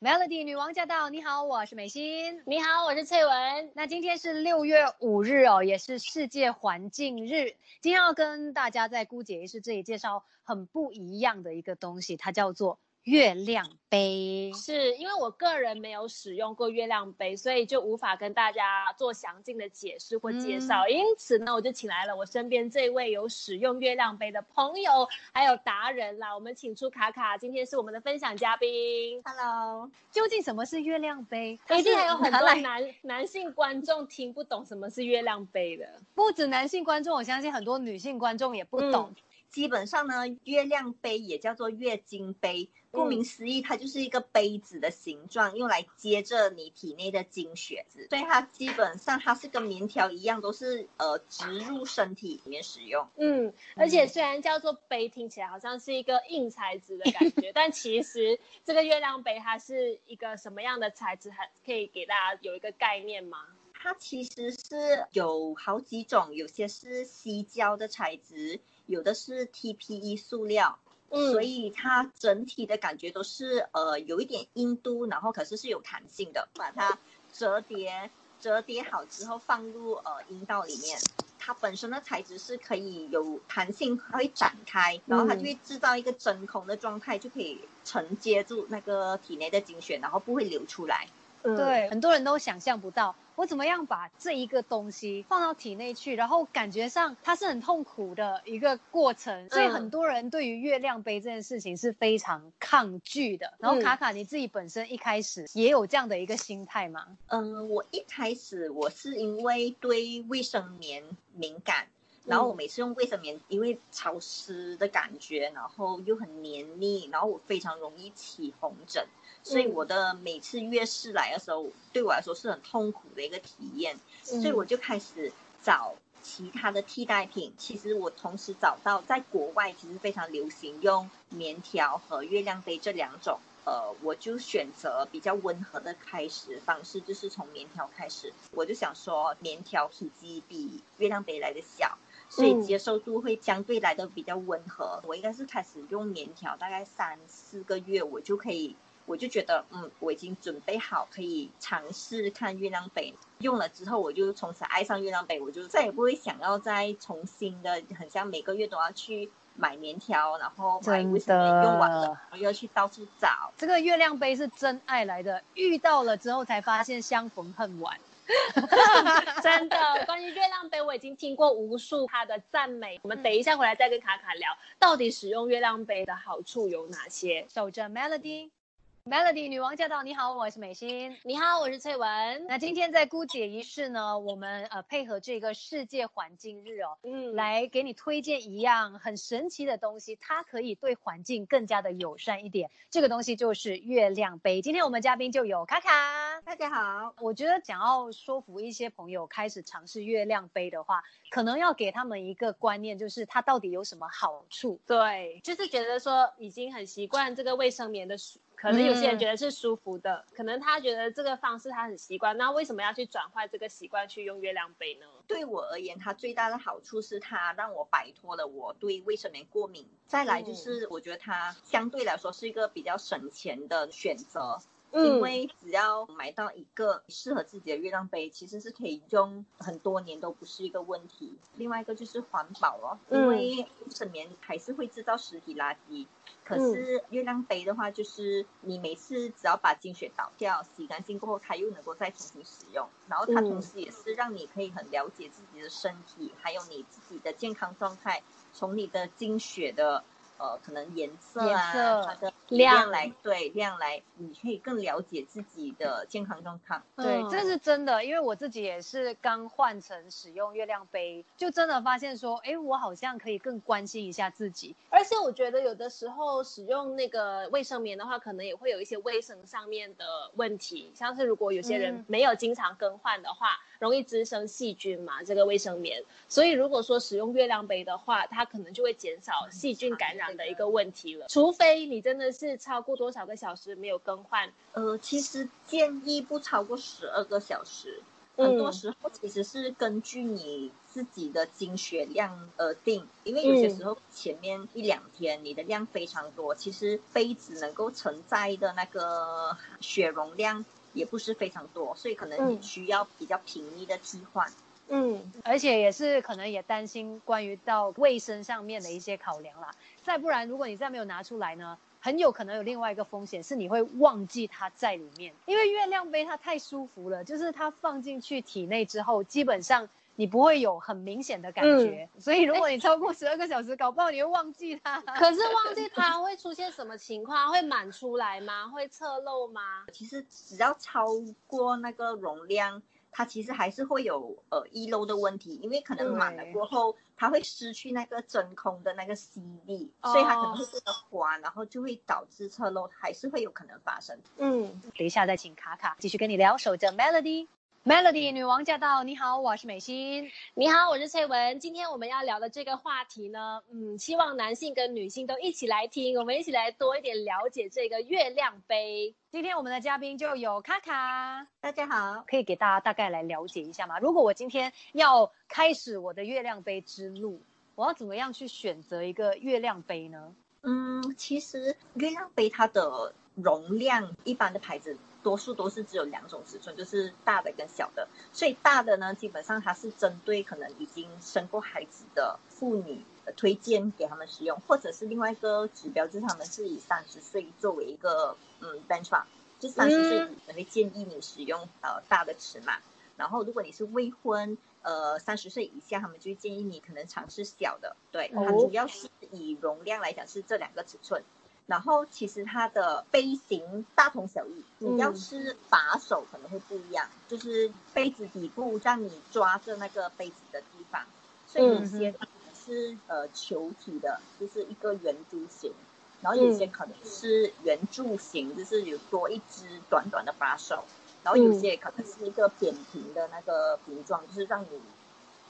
Melody 女王驾到！你好，我是美心。你好，我是翠文。那今天是六月五日哦，也是世界环境日。今天要跟大家在姑姐仪式这里介绍很不一样的一个东西，它叫做。月亮杯是因为我个人没有使用过月亮杯，所以就无法跟大家做详尽的解释或介绍。因此呢，我就请来了我身边这位有使用月亮杯的朋友，还有达人啦。我们请出卡卡，今天是我们的分享嘉宾。Hello，究竟什么是月亮杯？一定还有很多男男性观众听不懂什么是月亮杯的。不止男性观众，我相信很多女性观众也不懂。基本上呢，月亮杯也叫做月经杯。顾名思义，它就是一个杯子的形状，用来接着你体内的经血子。所以它基本上它是跟棉条一样，都是呃植入身体里面使用。嗯，而且虽然叫做杯，听起来好像是一个硬材质的感觉，但其实这个月亮杯它是一个什么样的材质？还可以给大家有一个概念吗？它其实是有好几种，有些是矽胶的材质。有的是 TPE 塑料，嗯，所以它整体的感觉都是呃有一点硬度，然后可是是有弹性的。把它折叠折叠好之后放入呃阴道里面，它本身的材质是可以有弹性，它会展开，然后它就会制造一个真空的状态，就可以承接住那个体内的精血，然后不会流出来。对，很多人都想象不到，我怎么样把这一个东西放到体内去，然后感觉上它是很痛苦的一个过程，所以很多人对于月亮杯这件事情是非常抗拒的。然后卡卡，你自己本身一开始也有这样的一个心态吗？嗯，我一开始我是因为对卫生棉敏感。然后我每次用卫生棉，因为潮湿的感觉，然后又很黏腻，然后我非常容易起红疹，所以我的每次月事来的时候，对我来说是很痛苦的一个体验，所以我就开始找其他的替代品。其实我同时找到，在国外其实非常流行用棉条和月亮杯这两种，呃，我就选择比较温和的开始方式，就是从棉条开始。我就想说，棉条体积比月亮杯来的小。所以接受度会相对来的比较温和。我应该是开始用棉条，大概三四个月，我就可以，我就觉得，嗯，我已经准备好可以尝试看月亮杯。用了之后，我就从此爱上月亮杯，我就再也不会想要再重新的，很像每个月都要去买棉条，然后买卫生棉用完了，然后要去到处找。这个月亮杯是真爱来的，遇到了之后才发现相逢恨晚。真的，关于月亮杯，我已经听过无数他的赞美。我们等一下回来再跟卡卡聊，到底使用月亮杯的好处有哪些？守着 Melody。Melody 女王驾到！你好，我是美心。你好，我是翠文。那今天在姑姐仪式呢，我们呃配合这个世界环境日哦，嗯，来给你推荐一样很神奇的东西，它可以对环境更加的友善一点。这个东西就是月亮杯。今天我们嘉宾就有卡卡，大家好。我觉得想要说服一些朋友开始尝试月亮杯的话，可能要给他们一个观念，就是它到底有什么好处？对，就是觉得说已经很习惯这个卫生棉的舒。可能有些人觉得是舒服的，可能他觉得这个方式他很习惯，那为什么要去转换这个习惯去用月亮杯呢？对我而言，它最大的好处是它让我摆脱了我对卫生棉过敏。再来就是我觉得它相对来说是一个比较省钱的选择。因为只要买到一个适合自己的月亮杯，其实是可以用很多年都不是一个问题。另外一个就是环保哦，因为卫生棉还是会制造实体垃圾，可是月亮杯的话，就是你每次只要把精血倒掉、洗干净过后，它又能够再重新使用。然后它同时也是让你可以很了解自己的身体，还有你自己的健康状态，从你的精血的。呃，可能颜色啊，它的量来对量来，你可以更了解自己的健康状况。对，这是真的，因为我自己也是刚换成使用月亮杯，就真的发现说，哎，我好像可以更关心一下自己。而且我觉得有的时候使用那个卫生棉的话，可能也会有一些卫生上面的问题，像是如果有些人没有经常更换的话。容易滋生细菌嘛？这个卫生棉，所以如果说使用月亮杯的话，它可能就会减少细菌感染的一个问题了。除非你真的是超过多少个小时没有更换，呃，其实建议不超过十二个小时。很多时候其实是根据你自己的经血量而定，因为有些时候前面一两天你的量非常多，其实杯子能够承载的那个血容量也不是非常多，所以可能你需要比较频密的替换。嗯，而且也是可能也担心关于到卫生上面的一些考量啦。再不然，如果你再没有拿出来呢，很有可能有另外一个风险是你会忘记它在里面。因为月亮杯它太舒服了，就是它放进去体内之后，基本上你不会有很明显的感觉。所以如果你超过十二个小时，搞不好你会忘记它。可是忘记它会出现什么情况？会满出来吗？会侧漏吗？其实只要超过那个容量。它其实还是会有呃遗漏的问题，因为可能满了过后，它会失去那个真空的那个吸力，所以它可能会变得滑，然后就会导致侧漏，还是会有可能发生。嗯，等一下再请卡卡继续跟你聊。守着 Melody。Melody 女王驾到！你好，我是美心。你好，我是翠文。今天我们要聊的这个话题呢，嗯，希望男性跟女性都一起来听，我们一起来多一点了解这个月亮杯。今天我们的嘉宾就有卡卡，大家好，可以给大家大概来了解一下吗？如果我今天要开始我的月亮杯之路，我要怎么样去选择一个月亮杯呢？嗯，其实月亮杯它的容量，一般的牌子。多数都是只有两种尺寸，就是大的跟小的。所以大的呢，基本上它是针对可能已经生过孩子的妇女推荐给他们使用，或者是另外一个指标，就是他们是以三十岁作为一个嗯 benchmark，就三十岁可能会建议你使用呃大的尺码。然后如果你是未婚，呃三十岁以下，他们就建议你可能尝试小的。对，它主要是以容量来讲是这两个尺寸。然后其实它的杯型大同小异，你要是把手可能会不一样，就是杯子底部让你抓着那个杯子的地方，所以有些是呃球体的，就是一个圆柱形，然后有些可能是圆柱形，就是有多一只短短的把手，然后有些可能是一个扁平的那个形状，就是让你。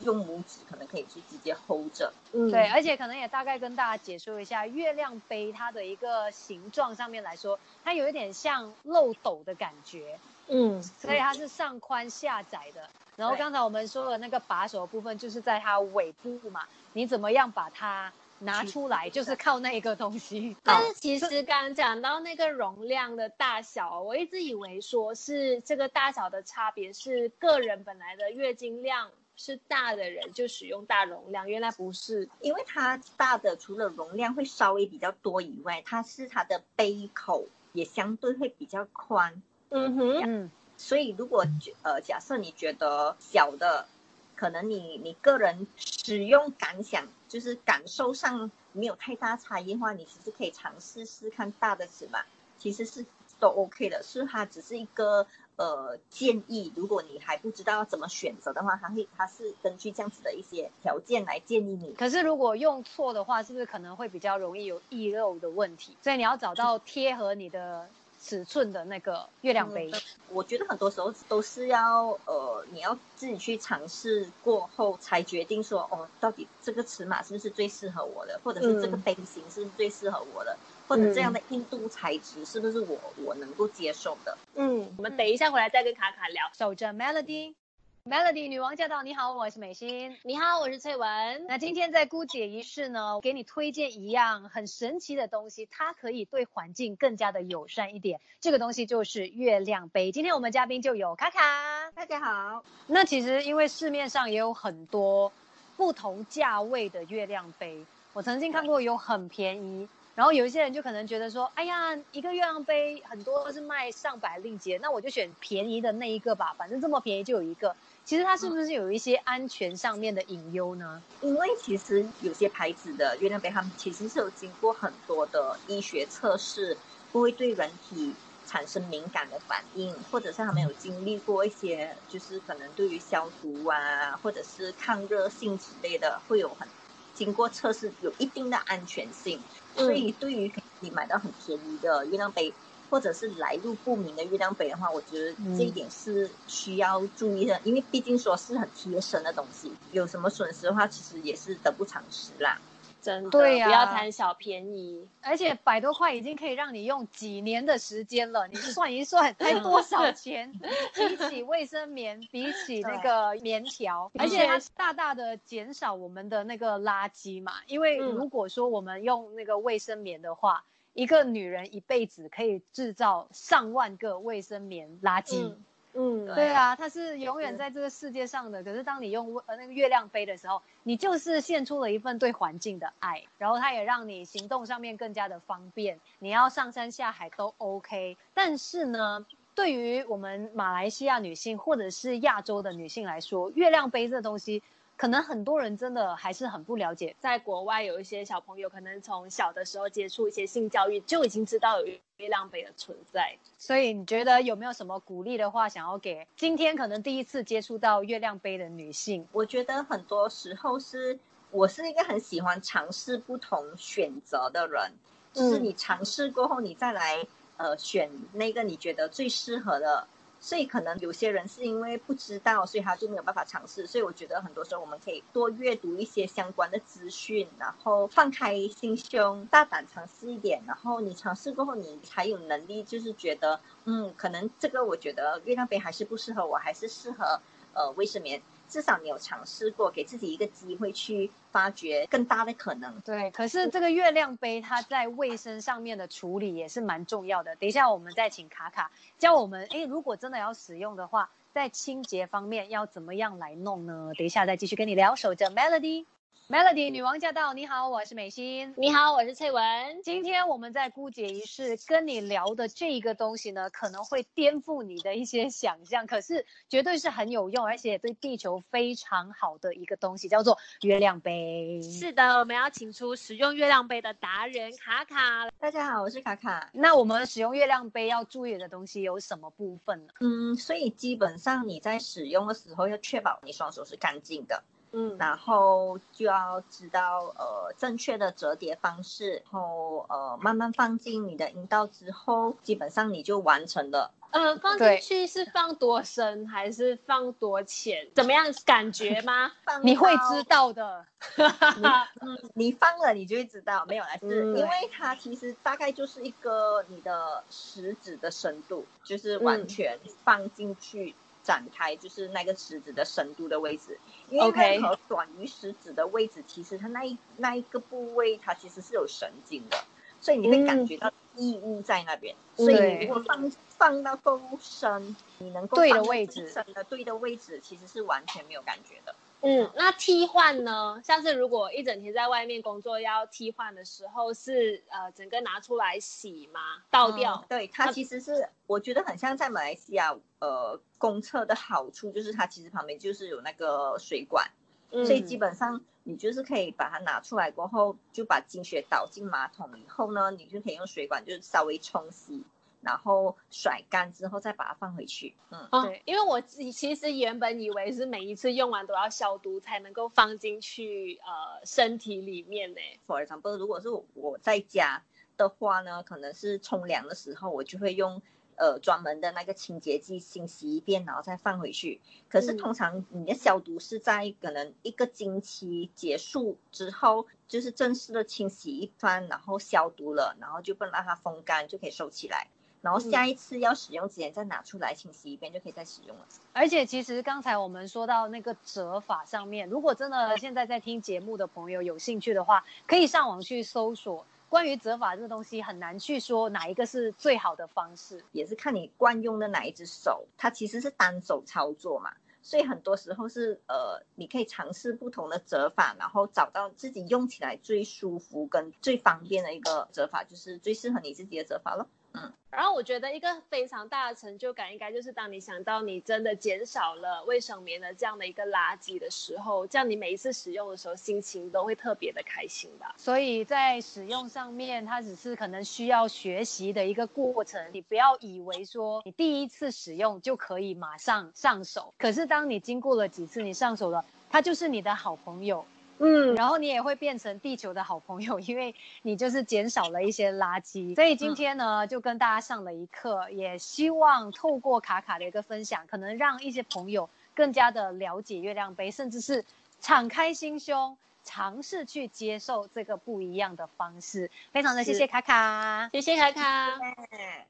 用拇指可能可以去直接 hold 着，嗯，对，而且可能也大概跟大家解说一下，月亮杯它的一个形状上面来说，它有一点像漏斗的感觉，嗯，所以它是上宽下窄的。然后刚才我们说的那个把手部分，就是在它尾部嘛，你怎么样把它拿出来，就是靠那一个东西。但是其实刚刚讲到那个容量的大小，我一直以为说是这个大小的差别是个人本来的月经量。是大的人就使用大容量，原来不是，因为它大的除了容量会稍微比较多以外，它是它的杯口也相对会比较宽。嗯哼，嗯，所以如果呃假设你觉得小的，可能你你个人使用感想就是感受上没有太大差异的话，你其实可以尝试试看大的尺码，其实是都 OK 的，是它只是一个。呃，建议如果你还不知道怎么选择的话，他会他是根据这样子的一些条件来建议你。可是如果用错的话，是不是可能会比较容易有溢漏的问题？所以你要找到贴合你的尺寸的那个月亮杯。我觉得很多时候都是要呃，你要自己去尝试过后才决定说，哦，到底这个尺码是不是最适合我的，或者是这个杯型是不是最适合我的。或者这样的硬度材质是不是我我能够接受的？嗯，我们等一下回来再跟卡卡聊。守着 Melody，Melody 女王驾到！你好，我是美心。你好，我是翠文。那今天在姑姐仪式呢，给你推荐一样很神奇的东西，它可以对环境更加的友善一点。这个东西就是月亮杯。今天我们嘉宾就有卡卡，大家好。那其实因为市面上也有很多不同价位的月亮杯，我曾经看过有很便宜。然后有一些人就可能觉得说，哎呀，一个月亮杯很多是卖上百令吉，那我就选便宜的那一个吧，反正这么便宜就有一个。其实它是不是有一些安全上面的隐忧呢？因为其实有些牌子的月亮杯，他们其实是有经过很多的医学测试，不会对人体产生敏感的反应，或者是他们有经历过一些，就是可能对于消毒啊，或者是抗热性之类的，会有很经过测试，有一定的安全性。所以，对于你买到很便宜的月亮杯，或者是来路不明的月亮杯的话，我觉得这一点是需要注意的，因为毕竟说是很贴身的东西，有什么损失的话，其实也是得不偿失啦。真的，对呀不要贪小便宜。而且百多块已经可以让你用几年的时间了，你 算一算才多少钱？比起卫生棉，比起那个棉条，而且它大大的减少我们的那个垃圾嘛。因为嗯如果说我们用那个卫生棉的话，一个女人一辈子可以制造上万个卫生棉垃圾。嗯嗯，对啊，它是永远在这个世界上的。可是当你用呃那个月亮杯的时候，你就是献出了一份对环境的爱，然后它也让你行动上面更加的方便。你要上山下海都 OK。但是呢，对于我们马来西亚女性或者是亚洲的女性来说，月亮杯这东西，可能很多人真的还是很不了解。在国外有一些小朋友可能从小的时候接触一些性教育，就已经知道有月亮杯的存在。所以你觉得有没有什么鼓励的话，想要给今天可能第一次接触到月亮杯的女性？我觉得很多时候是我是一个很喜欢尝试不同选择的人，就是嗯你尝试过后，你再来呃选那个你觉得最适合的。所以可能有些人是因为不知道，所以他就没有办法尝试。所以我觉得很多时候我们可以多阅读一些相关的资讯，然后放开心胸，大胆尝试一点。然后你尝试过后，你才有能力，就是觉得嗯，可能这个我觉得月亮杯还是不适合我，还是适合呃卫生棉。至少你有尝试过，给自己一个机会去发掘更大的可能。对，可是这个月亮杯它在卫生上面的处理也是蛮重要的。等一下我们再请卡卡教我们，诶，如果真的要使用的话，在清洁方面要怎么样来弄呢？等一下再继续跟你聊。守着 Melody。Melody 女王驾到！你好，我是美心。你好，我是翠文。今天我们在姑姐仪式跟你聊的这一个东西呢，可能会颠覆你的一些想象，可是绝对是很有用，而且对地球非常好的一个东西，叫做月亮杯。是的，我们要请出使用月亮杯的达人卡卡。大家好，我是卡卡。那我们使用月亮杯要注意的东西有什么部分呢？嗯，所以基本上你在使用的时候要确保你双手是干净的，嗯，然后就要知道呃正确的折叠方式，然后呃慢慢放进你的阴道之后，基本上你就完成了。呃，放进去是放多深还是放多浅？怎么样感觉吗？你会知道的。嗯，你放了你就会知道，没有啦，是、嗯因为它其实大概就是一个你的食指的深度，就是完嗯全放进去展开，就是那个食指的深度的位置。因为 OK 任何短于食指的位置，其实它那一那一个部位它其实是有神经的，所以你会感嗯觉到异物在那边。嗯所以你如果放放到够深，你能够对的位置深的对的位置，其实是完全没有感觉的。嗯，那替换呢？像是如果一整天在外面工作要替换的时候，是呃整个拿出来洗吗？倒掉嗯？对，它它其实是我觉得很像在马来西亚，呃，公厕的好处就是它其实旁边就是有那个水管，嗯所以基本上你就是可以把它拿出来过后，就把精血倒进马桶以后呢，你就可以用水管就是稍微冲洗，然后甩干之后再把它放回去。嗯，哦对，因为我自己其实原本以为是每一次用完都要消毒才能够放进去呃身体里面呢。For example，如果是我在家的话呢，可能是冲凉的时候，我就会用呃专门的那个清洁剂清洗一遍，然后再放回去。可是嗯通常你的消毒是在可能一个经期结束之后，就是正式的清洗一番，然后消毒了，然后就不能让它风干，就可以收起来。然后下一次要使用之前再拿出来清洗一遍，就可以再使用了。而且其实刚才我们说到那个折法上面，如果真的现在在听节目的朋友有兴趣的话，可以上网去搜索关于折法这个东西，很难去说哪一个是最好的方式。也是看你惯用的哪一只手，它其实是单手操作嘛，所以很多时候是呃，你可以尝试不同的折法，然后找到自己用起来最舒服跟最方便的一个折法，就是最适合你自己的折法咯。然后我觉得一个非常大的成就感，应该就是当你想到你真的减少了卫生棉的这样的一个垃圾的时候，这样你每一次使用的时候，心情都会特别的开心吧。所以在使用上面，它只是可能需要学习的一个过程。你不要以为说你第一次使用就可以马上上手，可是当你经过了几次，你上手了，它就是你的好朋友。嗯，然后你也会变成地球的好朋友，因为你就是减少了一些垃圾。所以今天呢，就跟大家上了一课，也希望透过卡卡的一个分享，可能让一些朋友更加的了解月亮杯，甚至是敞开心胸。尝试去接受这个不一样的方式。非常的谢是谢卡卡。谢谢卡卡。对